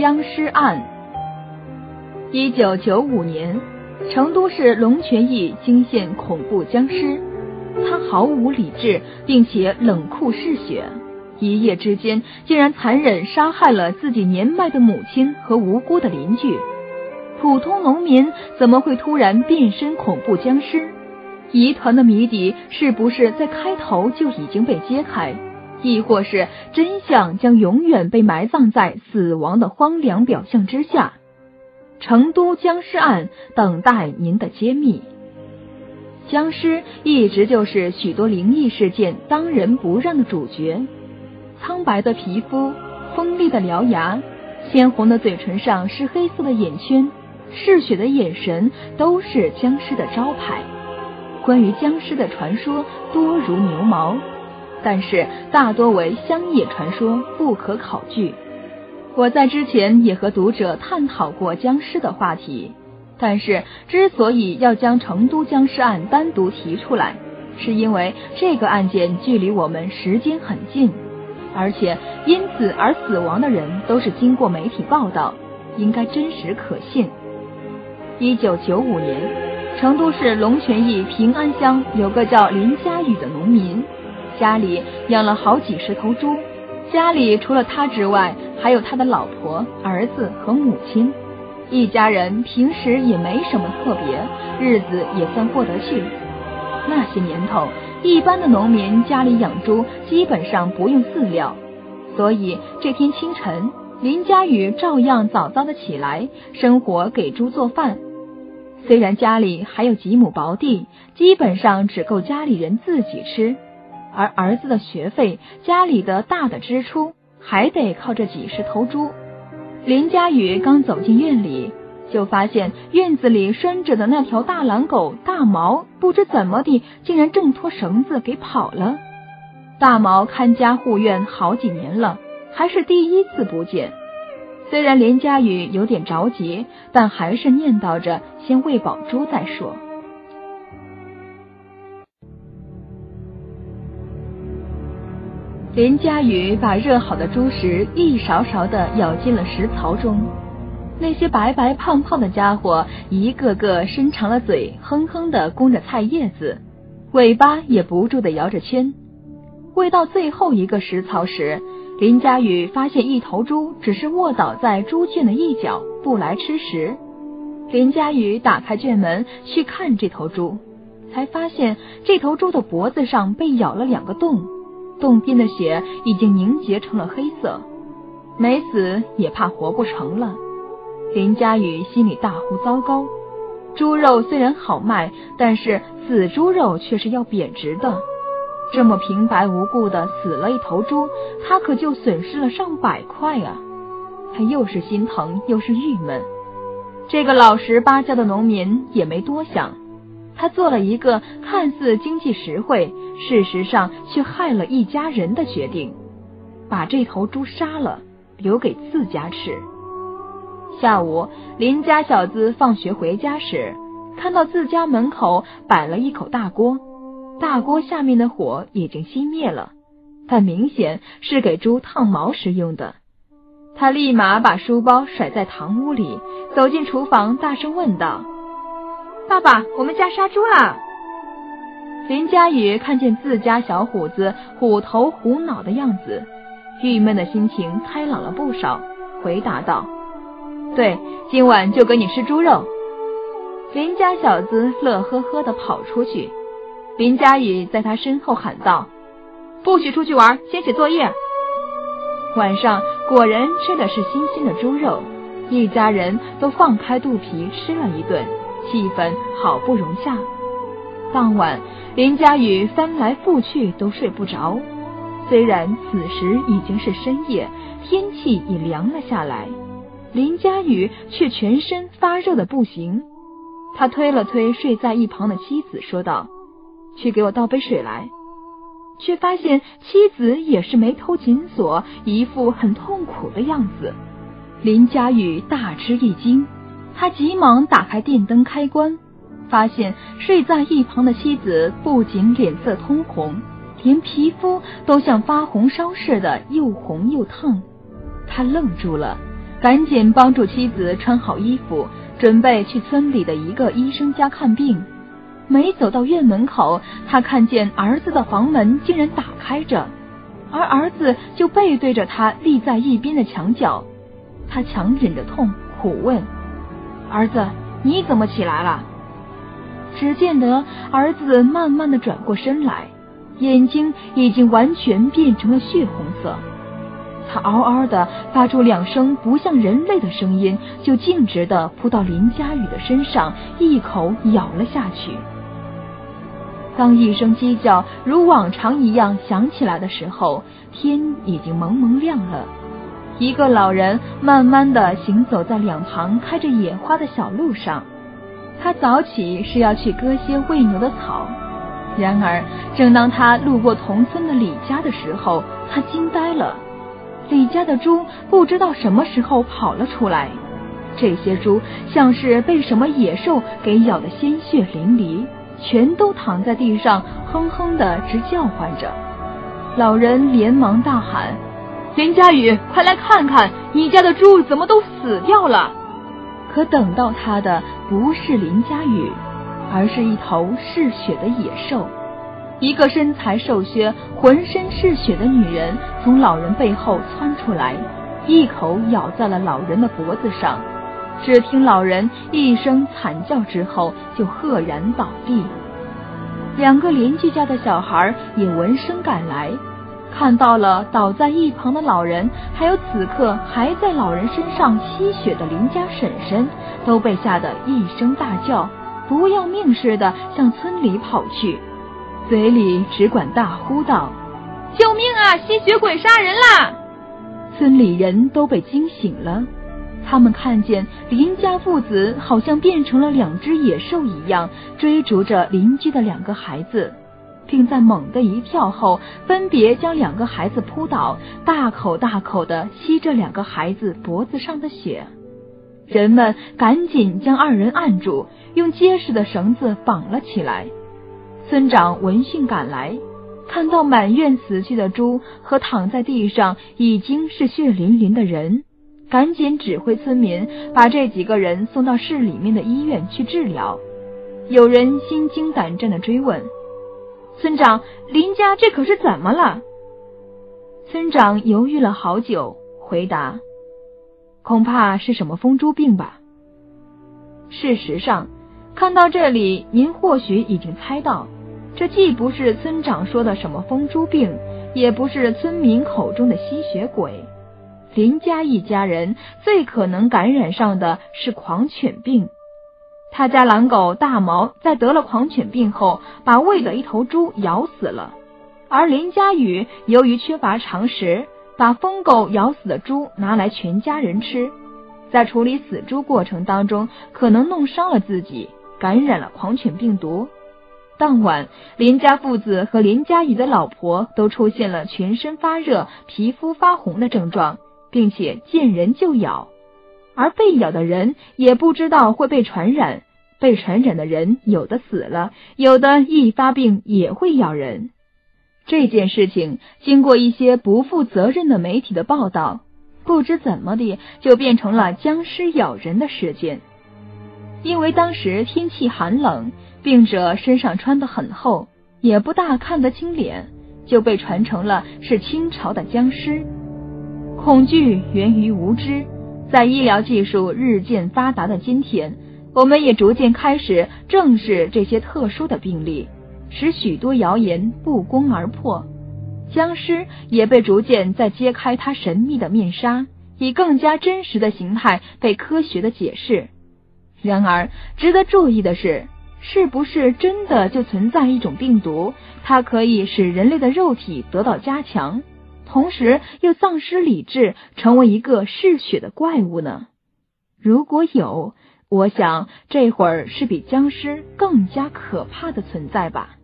僵尸案。一九九五年，成都市龙泉驿惊现恐怖僵尸，他毫无理智，并且冷酷嗜血，一夜之间竟然残忍杀害了自己年迈的母亲和无辜的邻居。普通农民怎么会突然变身恐怖僵尸？疑团的谜底是不是在开头就已经被揭开？亦或是真相将永远被埋葬在死亡的荒凉表象之下？成都僵尸案等待您的揭秘。僵尸一直就是许多灵异事件当仁不让的主角。苍白的皮肤，锋利的獠牙，鲜红的嘴唇上是黑色的眼圈，嗜血的眼神，都是僵尸的招牌。关于僵尸的传说多如牛毛。但是大多为乡野传说，不可考据。我在之前也和读者探讨过僵尸的话题，但是之所以要将成都僵尸案单独提出来，是因为这个案件距离我们时间很近，而且因此而死亡的人都是经过媒体报道，应该真实可信。一九九五年，成都市龙泉驿平安乡有个叫林佳宇的农民。家里养了好几十头猪，家里除了他之外，还有他的老婆、儿子和母亲，一家人平时也没什么特别，日子也算过得去。那些年头，一般的农民家里养猪基本上不用饲料，所以这天清晨，林佳宇照样早早的起来生火给猪做饭。虽然家里还有几亩薄地，基本上只够家里人自己吃。而儿子的学费，家里的大的支出，还得靠这几十头猪。林佳宇刚走进院里，就发现院子里拴着的那条大狼狗大毛，不知怎么的，竟然挣脱绳子给跑了。大毛看家护院好几年了，还是第一次不见。虽然林佳宇有点着急，但还是念叨着先喂饱猪再说。林佳宇把热好的猪食一勺勺的舀进了食槽中，那些白白胖胖的家伙一个个伸长了嘴，哼哼的弓着菜叶子，尾巴也不住的摇着圈。喂到最后一个食槽时，林佳宇发现一头猪只是卧倒在猪圈的一角，不来吃食。林佳宇打开圈门去看这头猪，才发现这头猪的脖子上被咬了两个洞。洞边的血已经凝结成了黑色，没死也怕活不成了。林佳宇心里大呼糟糕。猪肉虽然好卖，但是死猪肉却是要贬值的。这么平白无故的死了一头猪，他可就损失了上百块啊！他又是心疼又是郁闷。这个老实巴交的农民也没多想。他做了一个看似经济实惠，事实上却害了一家人的决定，把这头猪杀了，留给自家吃。下午，林家小子放学回家时，看到自家门口摆了一口大锅，大锅下面的火已经熄灭了，但明显是给猪烫毛时用的。他立马把书包甩在堂屋里，走进厨房，大声问道。爸爸，我们家杀猪了。林佳宇看见自家小虎子虎头虎脑的样子，郁闷的心情开朗了不少，回答道：“对，今晚就给你吃猪肉。”林家小子乐呵呵的跑出去，林佳宇在他身后喊道：“不许出去玩，先写作业。”晚上果然吃的是新鲜的猪肉，一家人都放开肚皮吃了一顿。气氛好不融洽。当晚，林佳宇翻来覆去都睡不着。虽然此时已经是深夜，天气已凉了下来，林佳宇却全身发热的不行。他推了推睡在一旁的妻子，说道：“去给我倒杯水来。”却发现妻子也是眉头紧锁，一副很痛苦的样子。林佳宇大吃一惊。他急忙打开电灯开关，发现睡在一旁的妻子不仅脸色通红，连皮肤都像发红烧似的又红又烫。他愣住了，赶紧帮助妻子穿好衣服，准备去村里的一个医生家看病。没走到院门口，他看见儿子的房门竟然打开着，而儿子就背对着他立在一边的墙角。他强忍着痛，苦问：“儿子，你怎么起来了？”只见得儿子慢慢的转过身来，眼睛已经完全变成了血红色。他嗷嗷的发出两声不像人类的声音，就径直的扑到林佳雨的身上，一口咬了下去。当一声鸡叫如往常一样响起来的时候，天已经蒙蒙亮了。一个老人慢慢的行走在两旁开着野花的小路上，他早起是要去割些喂牛的草。然而，正当他路过同村的李家的时候，他惊呆了。李家的猪不知道什么时候跑了出来，这些猪像是被什么野兽给咬得鲜血淋漓。全都躺在地上，哼哼的直叫唤着。老人连忙大喊：“林佳雨，快来看看，你家的猪怎么都死掉了！”可等到他的不是林佳雨，而是一头嗜血的野兽。一个身材瘦削、浑身是血的女人从老人背后窜出来，一口咬在了老人的脖子上。只听老人一声惨叫之后，就赫然倒地。两个邻居家的小孩也闻声赶来，看到了倒在一旁的老人，还有此刻还在老人身上吸血的邻家婶婶，都被吓得一声大叫，不要命似的向村里跑去，嘴里只管大呼道：“救命啊！吸血鬼杀人啦！”村里人都被惊醒了。他们看见林家父子好像变成了两只野兽一样，追逐着邻居的两个孩子，并在猛地一跳后，分别将两个孩子扑倒，大口大口的吸着两个孩子脖子上的血。人们赶紧将二人按住，用结实的绳子绑了起来。村长闻讯赶来，看到满院死去的猪和躺在地上已经是血淋淋的人。赶紧指挥村民把这几个人送到市里面的医院去治疗。有人心惊胆战的追问：“村长，林家这可是怎么了？”村长犹豫了好久，回答：“恐怕是什么疯猪病吧。”事实上，看到这里，您或许已经猜到，这既不是村长说的什么疯猪病，也不是村民口中的吸血鬼。林家一家人最可能感染上的是狂犬病。他家狼狗大毛在得了狂犬病后，把喂的一头猪咬死了。而林家宇由于缺乏常识，把疯狗咬死的猪拿来全家人吃，在处理死猪过程当中，可能弄伤了自己，感染了狂犬病毒。当晚，林家父子和林家宇的老婆都出现了全身发热、皮肤发红的症状。并且见人就咬，而被咬的人也不知道会被传染，被传染的人有的死了，有的一发病也会咬人。这件事情经过一些不负责任的媒体的报道，不知怎么的就变成了僵尸咬人的事件。因为当时天气寒冷，病者身上穿得很厚，也不大看得清脸，就被传成了是清朝的僵尸。恐惧源于无知，在医疗技术日渐发达的今天，我们也逐渐开始正视这些特殊的病例，使许多谣言不攻而破。僵尸也被逐渐在揭开它神秘的面纱，以更加真实的形态被科学的解释。然而，值得注意的是，是不是真的就存在一种病毒，它可以使人类的肉体得到加强？同时又丧失理智，成为一个嗜血的怪物呢？如果有，我想这会儿是比僵尸更加可怕的存在吧。